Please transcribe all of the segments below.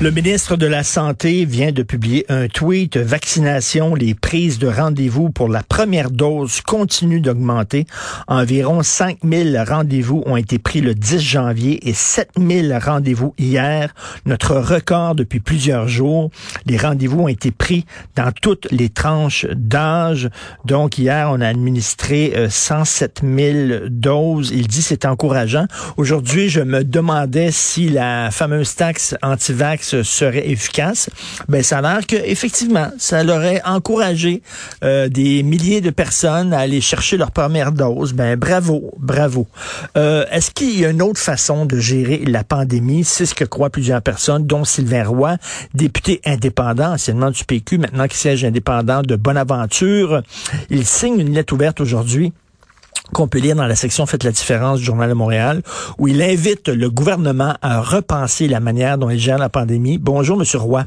Le ministre de la Santé vient de publier un tweet. Vaccination, les prises de rendez-vous pour la première dose continuent d'augmenter. Environ 5000 rendez-vous ont été pris le 10 janvier et 7000 rendez-vous hier. Notre record depuis plusieurs jours. Les rendez-vous ont été pris dans toutes les tranches d'âge. Donc hier, on a administré 107 000 doses. Il dit c'est encourageant. Aujourd'hui, je me demandais si la fameuse taxe anti-vax serait efficace, ben ça a l'air que effectivement, ça l'aurait encouragé euh, des milliers de personnes à aller chercher leur première dose. Ben bravo, bravo. Euh, est-ce qu'il y a une autre façon de gérer la pandémie? C'est ce que croient plusieurs personnes, dont Sylvain Roy, député indépendant, anciennement du PQ, maintenant qui siège indépendant de Bonaventure. Il signe une lettre ouverte aujourd'hui qu'on peut lire dans la section Faites la différence du Journal de Montréal, où il invite le gouvernement à repenser la manière dont il gère la pandémie. Bonjour, Monsieur Roy.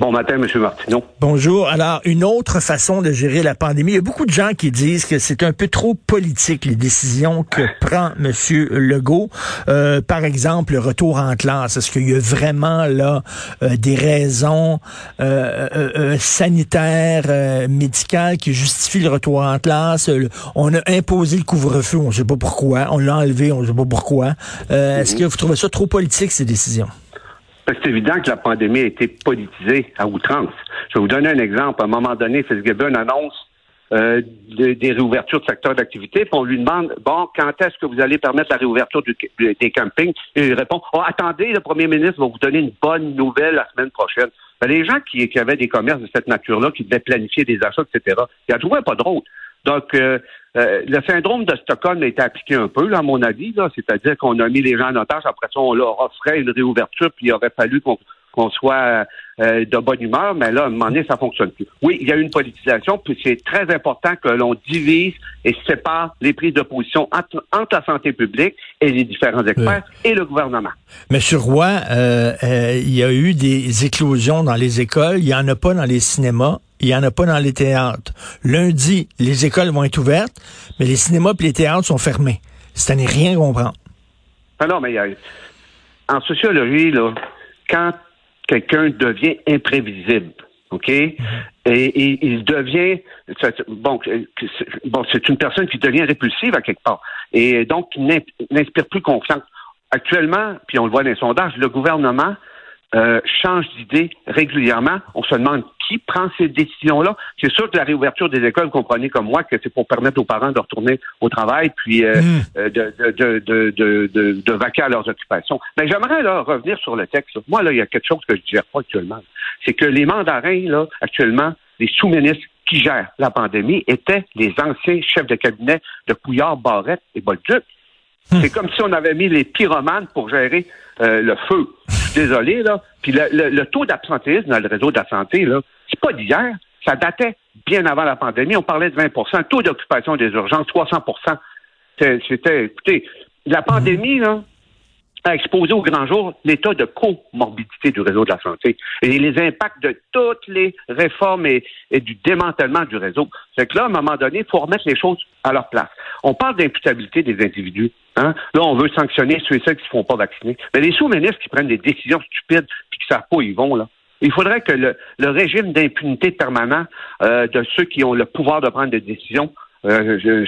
Bon matin, M. Martineau. Bonjour. Alors, une autre façon de gérer la pandémie. Il y a beaucoup de gens qui disent que c'est un peu trop politique, les décisions que prend M. Legault. Euh, par exemple, le retour en classe. Est-ce qu'il y a vraiment là euh, des raisons euh, sanitaires, médicales qui justifient le retour en classe? On a imposé le couvre-feu, on ne sait pas pourquoi. On l'a enlevé, on ne sait pas pourquoi. Est-ce mhm. que vous trouvez ça trop politique, ces décisions? C'est évident que la pandémie a été politisée à outrance. Je vais vous donner un exemple. À un moment donné, Fitzgibbon annonce euh, des réouvertures de secteurs d'activité, puis on lui demande bon, quand est-ce que vous allez permettre la réouverture des campings? Et il répond oh, attendez, le premier ministre va vous donner une bonne nouvelle la semaine prochaine. Ben, les gens qui, avaient des commerces de cette nature-là, qui devaient planifier des achats, etc., ils ne trouvaient pas drôle. Donc, euh, euh, le syndrome de Stockholm a été appliqué un peu, là, à mon avis, c'est-à-dire qu'on a mis les gens en otage, après ça, on leur offrait une réouverture, puis il aurait fallu qu'on soit euh, de bonne humeur, mais là, à un moment donné, ça fonctionne plus. Oui, il y a une politisation, puis c'est très important que l'on divise et sépare les prises de position entre, la santé publique et les différents experts et le gouvernement. Monsieur Roy, il y a eu des éclosions dans les écoles, il n'y en a pas dans les cinémas il n'y en a pas dans les théâtres. Lundi, les écoles vont être ouvertes, mais les cinémas et les théâtres sont fermés. Ça n'est rien comprendre. Ah non, mais en sociologie, là, quand quelqu'un devient imprévisible, OK? Mhm. Et, il devient bon, bon, c'est une personne qui devient répulsive à quelque part. Et donc, il n'inspire plus confiance. Actuellement, puis on le voit dans les sondages, le gouvernement euh, change d'idée régulièrement. On se demande qui prend ces décisions-là. C'est sûr que la réouverture des écoles, comprenez comme moi que c'est pour permettre aux parents de retourner au travail puis euh, mm. euh, de, de, de, de, de, vaquer à leurs occupations. Mais j'aimerais là revenir sur le texte. Moi, là, il y a quelque chose que je ne gère pas actuellement. C'est que les mandarins, là, actuellement, les sous-ministres qui gèrent la pandémie étaient les anciens chefs de cabinet de Couillard, Barrette et Bolduc. Hmm. C'est comme si on avait mis les pyromanes pour gérer euh, le feu. Désolé, là. Puis le, taux d'absentéisme dans le réseau de la santé, là, c'est pas d'hier. Ça datait bien avant la pandémie. On parlait de 20% Taux d'occupation des urgences, 300% C'était, écoutez, la pandémie, là, a exposé au grand jour l'état de comorbidité du réseau de la santé et les impacts de toutes les réformes et, du démantèlement du réseau. C'est que là, à un moment donné, il faut remettre les choses à leur place. On parle d'imputabilité des individus. Hein? Là, on veut sanctionner ceux et celles qui ne se font pas vacciner. Mais les sous-ministres qui prennent des décisions stupides puis qui ne savent pas où ils vont, là, il faudrait que le, régime d'impunité permanent euh, de ceux qui ont le pouvoir de prendre des décisions euh,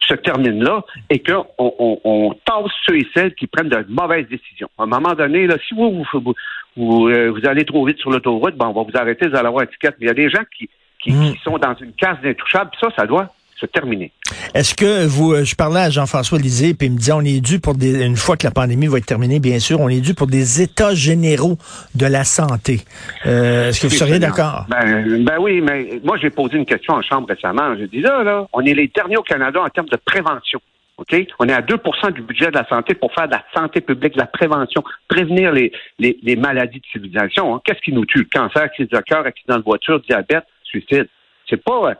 se termine là et qu'on on, on, tasse ceux et celles qui prennent de mauvaises décisions. À un moment donné, là, si vous vous, vous, euh, vous allez trop vite sur l'autoroute, ben, on va vous arrêter, vous allez avoir une étiquette. Mais il y a des gens qui, qui, qui mm. sont dans une case d'intouchables, ça, ça doit se terminer. Est-ce que vous, euh, je parlais à Jean-François Lisée, puis il me disait, on est dû pour des, une fois que la pandémie va être terminée, bien sûr, on est dû pour des états généraux de la santé. Euh, est-ce que vous seriez d'accord? Ben, ben, oui, mais moi, j'ai posé une question en chambre récemment. J'ai dit, là, là, on est les derniers au Canada en termes de prévention. OK? On est à 2% du budget de la santé pour faire de la santé publique, de la prévention, prévenir les, les, les maladies de civilisation. Hein. Qu'est-ce qui nous tue? Cancer, crise de cœur, accident de voiture, diabète, suicide. C'est pas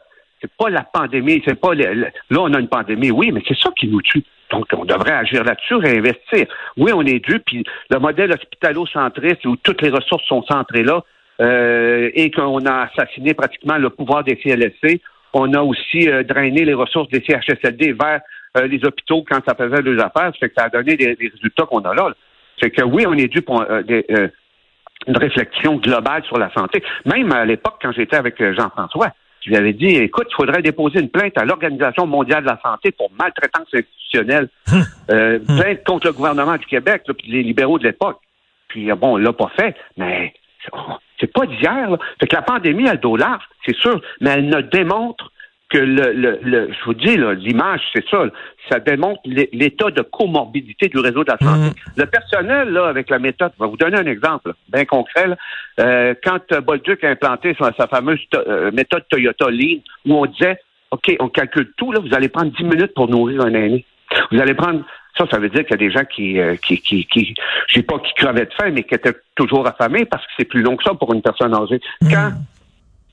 c'est pas la pandémie, c'est pas là on a une pandémie, oui, mais c'est ça qui nous tue. Donc on devrait agir là-dessus, réinvestir. Oui, on est dû, puis le modèle hospitalo-centriste où toutes les ressources sont centrées là euh, et qu'on a assassiné pratiquement le pouvoir des CLSC, On a aussi euh, drainé les ressources des CHSLD vers euh, les hôpitaux quand ça faisait deux affaires. Ça fait que ça a donné des, résultats qu'on a là. C'est que oui, on est dû pour une réflexion globale sur la santé. Même à l'époque, quand j'étais avec Jean-François, je lui avais dit, écoute, il faudrait déposer une plainte à l'Organisation mondiale de la santé pour maltraitance institutionnelle. Hum. euh, plainte contre le gouvernement du Québec, là, puis les libéraux de l'époque. Puis bon, on l'a pas fait, mais c'est pas d'hier. Fait que la pandémie a le dos large, c'est sûr, mais elle ne démontre que le, le, je vous dis, l'image, c'est ça, ça démontre l'état de comorbidité du réseau de la santé. Mm. Le personnel, là, avec la méthode, je vais vous donner un exemple bien concret. Euh, quand Bolduc a implanté sa, fameuse euh, méthode Toyota Lean, où on disait, OK, on calcule tout, là, vous allez prendre 10 minutes pour nourrir un aîné. Vous allez prendre ça, ça veut dire qu'il y a des gens qui, euh, qui, qui, qui je sais pas, qui crevaient de faim, mais qui étaient toujours affamés parce que c'est plus long que ça pour une personne âgée. Mm. Quand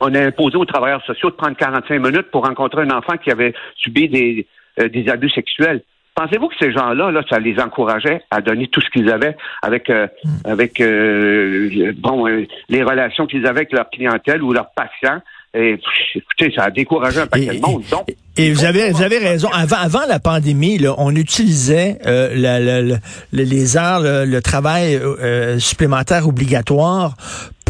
on a imposé aux travailleurs sociaux de prendre 45 minutes pour rencontrer un enfant qui avait subi des, euh, des abus sexuels, Pensez-vous que ces gens-là, là, ça les encourageait à donner tout ce qu'ils avaient avec euh, mm. avec bon les relations qu'ils avaient avec leur clientèle ou leurs patients? Et écoutez, ça a découragé un paquet de monde. Donc, et vous avez, vous avez raison. Avant, avant la pandémie, là, on utilisait euh, la, les heures, le, travail euh, supplémentaire obligatoire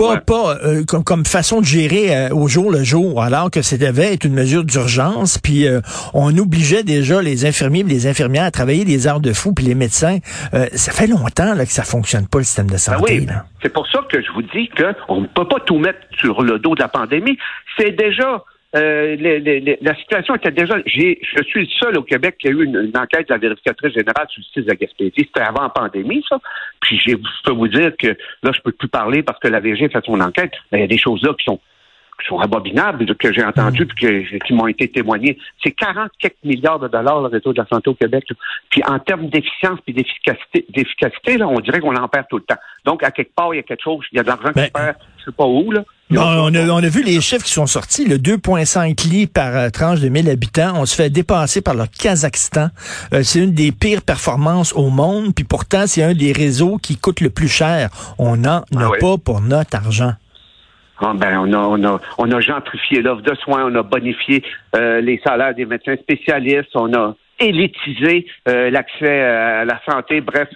pas, pas euh, comme, comme, façon de gérer euh, au jour le jour, alors que c'était être une mesure d'urgence. Puis euh, on obligeait déjà les infirmiers, les infirmières à travailler des heures de fou, puis les médecins. ça fait longtemps là, que ça fonctionne pas le système de ben santé. oui, c'est pour ça que je vous dis qu'on ne peut pas tout mettre sur le dos de la pandémie. C'est déjà euh, la situation était déjà. je suis le seul au Québec qui a eu une, enquête de la vérificatrice générale sur le site de Gaspésie. C'était avant la pandémie, ça. Puis je peux vous dire que là, je peux plus parler parce que la VG fait son enquête. il y a des choses là qui sont qui sont abominables, que j'ai entendues puis qui m'ont été témoignées. C'est 40 quelques milliards de dollars le réseau de la santé au Québec. Puis en termes d'efficience puis d'efficacité, d'efficacité, là, on dirait qu'on en perd tout le temps. Donc, à quelque part, il y a quelque chose, il y a de l'argent qui ben, perd, je sais pas où, là on, a, vu les chiffres qui sont sortis, le 2,5 lits par euh, tranche de 1000 habitants. On se fait dépasser par le Kazakhstan. Euh, c'est une des pires performances au monde, puis pourtant, c'est un des réseaux qui coûte le plus cher. On n'en a ah pas pour notre argent. Ah, ben, on a, on a, on a gentrifié l'offre de soins, on a bonifié euh, les salaires des médecins spécialistes, on a élitisé l'accès à la santé, bref,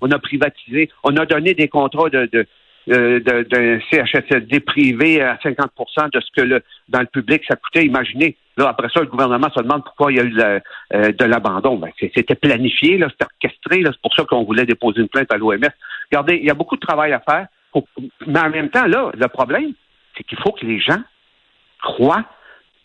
on a privatisé, on a donné des contrats de, de euh, d'un CHSLD privé à 50% de ce que le, dans le public ça coûtait. Imaginez, là, après ça, le gouvernement se demande pourquoi il y a eu euh, de l'abandon. Ben, c'était planifié, c'était orchestré, c'est pour ça qu'on voulait déposer une plainte à l'OMS. Regardez, il y a beaucoup de travail à faire, mais en même temps, là, le problème, c'est qu'il faut que les gens croient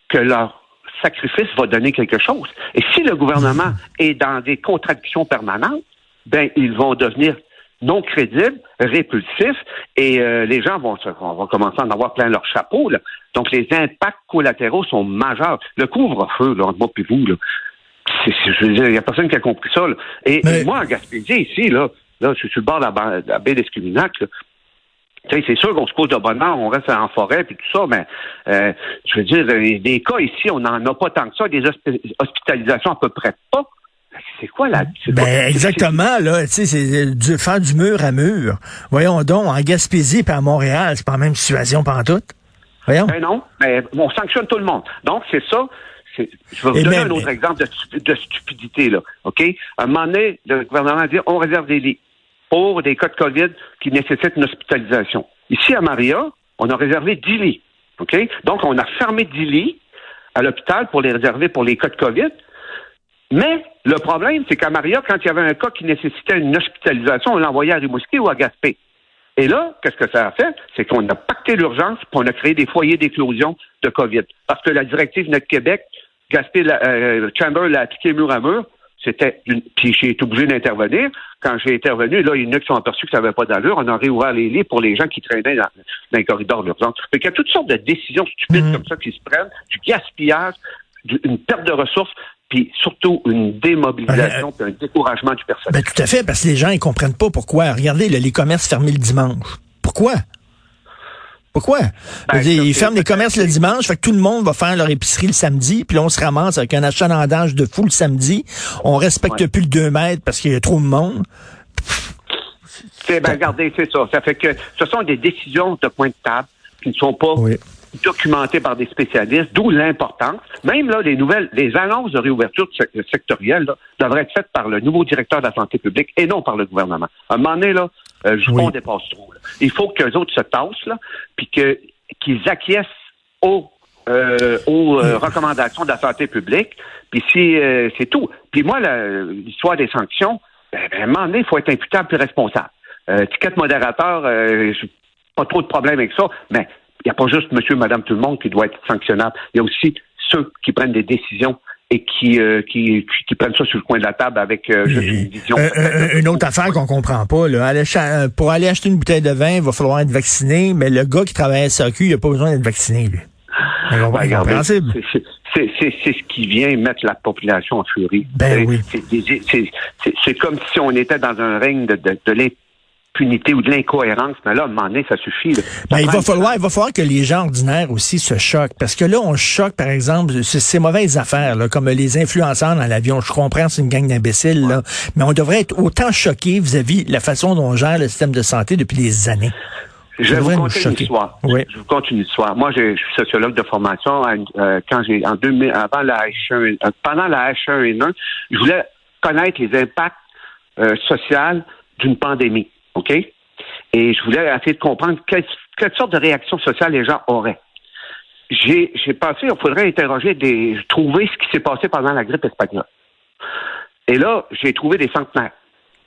que leur sacrifice va donner quelque chose. Et si le gouvernement est dans des contradictions permanentes, ben ils vont devenir non crédible, répulsif, et euh, les gens vont, vont commencer à en avoir plein leur chapeau. Là. Donc, les impacts collatéraux sont majeurs. Le couvre-feu, là, entre moi et vous, là, il n'y a personne qui a compris ça. Et, moi, en Gaspésie, ici, là, là, je suis sur le bord de la, baie d'Escuminac, c'est sûr qu'on se pose de bonheur, on reste en forêt puis tout ça, mais euh, je veux dire, des cas ici, on n'en a pas tant que ça, des hospitalisations à peu près pas c'est quoi la... Ben, exactement, là, tu sais, c'est du, faire du mur à mur. Voyons donc, en Gaspésie et à Montréal, c'est pas la même situation tout. Voyons. Ben non, mais on sanctionne tout le monde. Donc, c'est ça. Je vais vous donner un autre exemple de, stupidité, là. OK? À un moment donné, le gouvernement a dit on réserve des lits pour des cas de COVID qui nécessitent une hospitalisation. Ici, à Maria, on a réservé 10 lits. OK? Donc, on a fermé 10 lits à l'hôpital pour les réserver pour les cas de COVID. Mais le problème, c'est qu'à Maria, quand il y avait un cas qui nécessitait une hospitalisation, on l'envoyait à Rimouski ou à Gaspé. Et là, qu'est-ce que ça a fait? C'est qu'on a pacté l'urgence puis on a créé des foyers d'éclosion de COVID. Parce que la directive Notre Québec, Gaspé, euh, Chamber l'a appliqué mur à mur. C'était une... Puis j'ai été obligé d'intervenir. Quand j'ai intervenu, là, il y en a qui sont aperçus que ça n'avait pas d'allure. On a réouvert les lits pour les gens qui traînaient dans, dans les corridors d'urgence. Fait qu'il y a toutes sortes de décisions stupides mmh. comme ça qui se prennent, du gaspillage, une perte de ressources puis surtout une démobilisation puis un découragement du personnel. Ben, tout à fait, parce que les gens ils comprennent pas pourquoi. Regardez, les commerces fermés le dimanche. Pourquoi? Pourquoi? Ben, ils ferment les commerces le dimanche, fait que tout le monde va faire leur épicerie le samedi, puis là, on se ramasse avec un achalandage de fou le samedi. On respecte plus le 2 mètres parce qu'il y a trop de monde. C'est, ben, regardez, c'est ça. Ça fait que ce sont des décisions de point de table qui ne sont pas documenté par des spécialistes, d'où l'importance. Même là, les nouvelles, les annonces de réouverture sectorielle là, devraient être faites par le nouveau directeur de la santé publique et non par le gouvernement. À un moment donné, là, euh, je oui. dépasse trop. Là. Il faut qu'eux autres se tassent, là, puis que, qu'ils acquiescent aux, euh, aux euh, recommandations de la santé publique. Puis si euh, c'est tout. Puis moi, l'histoire des sanctions, ben, ben, à un moment donné, il faut être imputable et responsable. Euh, ticket modérateur, euh, pas trop de problème avec ça, mais il n'y a pas juste monsieur, madame, tout le monde qui doit être sanctionnable. Il y a aussi ceux qui prennent des décisions et qui, euh, qui, qui, prennent ça sur le coin de la table avec euh, juste une vision. Euh, une autre affaire qu'on comprend pas, là. pour aller acheter une bouteille de vin, il va falloir être vacciné, mais le gars qui travaille à SAQ, il n'a pas besoin d'être vacciné, lui. c'est ce qui vient mettre la population en furie. Ben oui. C'est comme si on était dans un règne de, de, de ou de l'incohérence, mais là, à un moment donné, ça suffit. Ben, il va falloir, il va falloir que les gens ordinaires aussi se choquent, parce que là, on choque, par exemple, ces mauvaises affaires, là, comme les influenceurs dans l'avion. Je comprends, c'est une gang d'imbéciles, là, mais on devrait être autant choqué vis-à-vis de la façon dont on gère le système de santé depuis des années. Je vais vous conter une histoire. Oui. Je vous conte une histoire. Moi, je suis sociologue de formation. Euh, quand j'ai en 2000, avant la H1, euh, pendant la H1N1, je voulais connaître les impacts euh, sociaux d'une pandémie. OK? Et je voulais essayer de comprendre quelle, sorte de réaction sociale les gens auraient. J'ai, pensé qu'il faudrait interroger des. trouver ce qui s'est passé pendant la grippe espagnole. Et là, j'ai trouvé des centenaires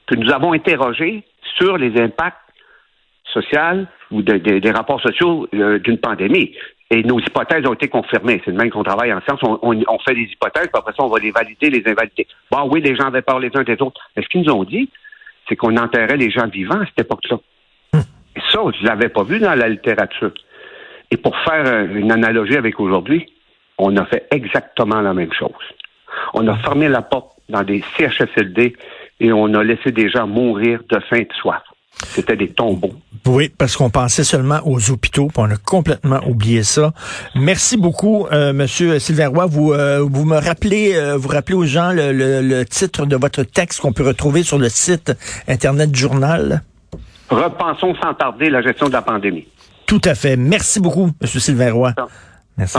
que nous avons interrogés sur les impacts sociaux ou des rapports sociaux euh, d'une pandémie. Et nos hypothèses ont été confirmées. C'est le même qu'on travaille en sciences. On, fait des hypothèses, puis après ça, on va les valider, les invalider. Bon, oui, les gens avaient peur les uns des autres. Mais ce qu'ils nous ont dit, c'est qu'on enterrait les gens vivants à cette époque-là. Ça, je ne l'avais pas vu dans la littérature. Et pour faire une analogie avec aujourd'hui, on a fait exactement la même chose. On a fermé la porte dans des CHSLD et on a laissé des gens mourir de faim et de soif. C'était des tombeaux. Oui, parce qu'on pensait seulement aux hôpitaux, puis on a complètement oublié ça. Merci beaucoup, euh, Monsieur Sylvain Roy. Vous, euh, vous me rappelez, euh, vous rappelez aux gens le, le, titre de votre texte qu'on peut retrouver sur le site internet du journal? Repensons sans tarder la gestion de la pandémie. Tout à fait. Merci beaucoup, Monsieur Sylvain Roy. Merci.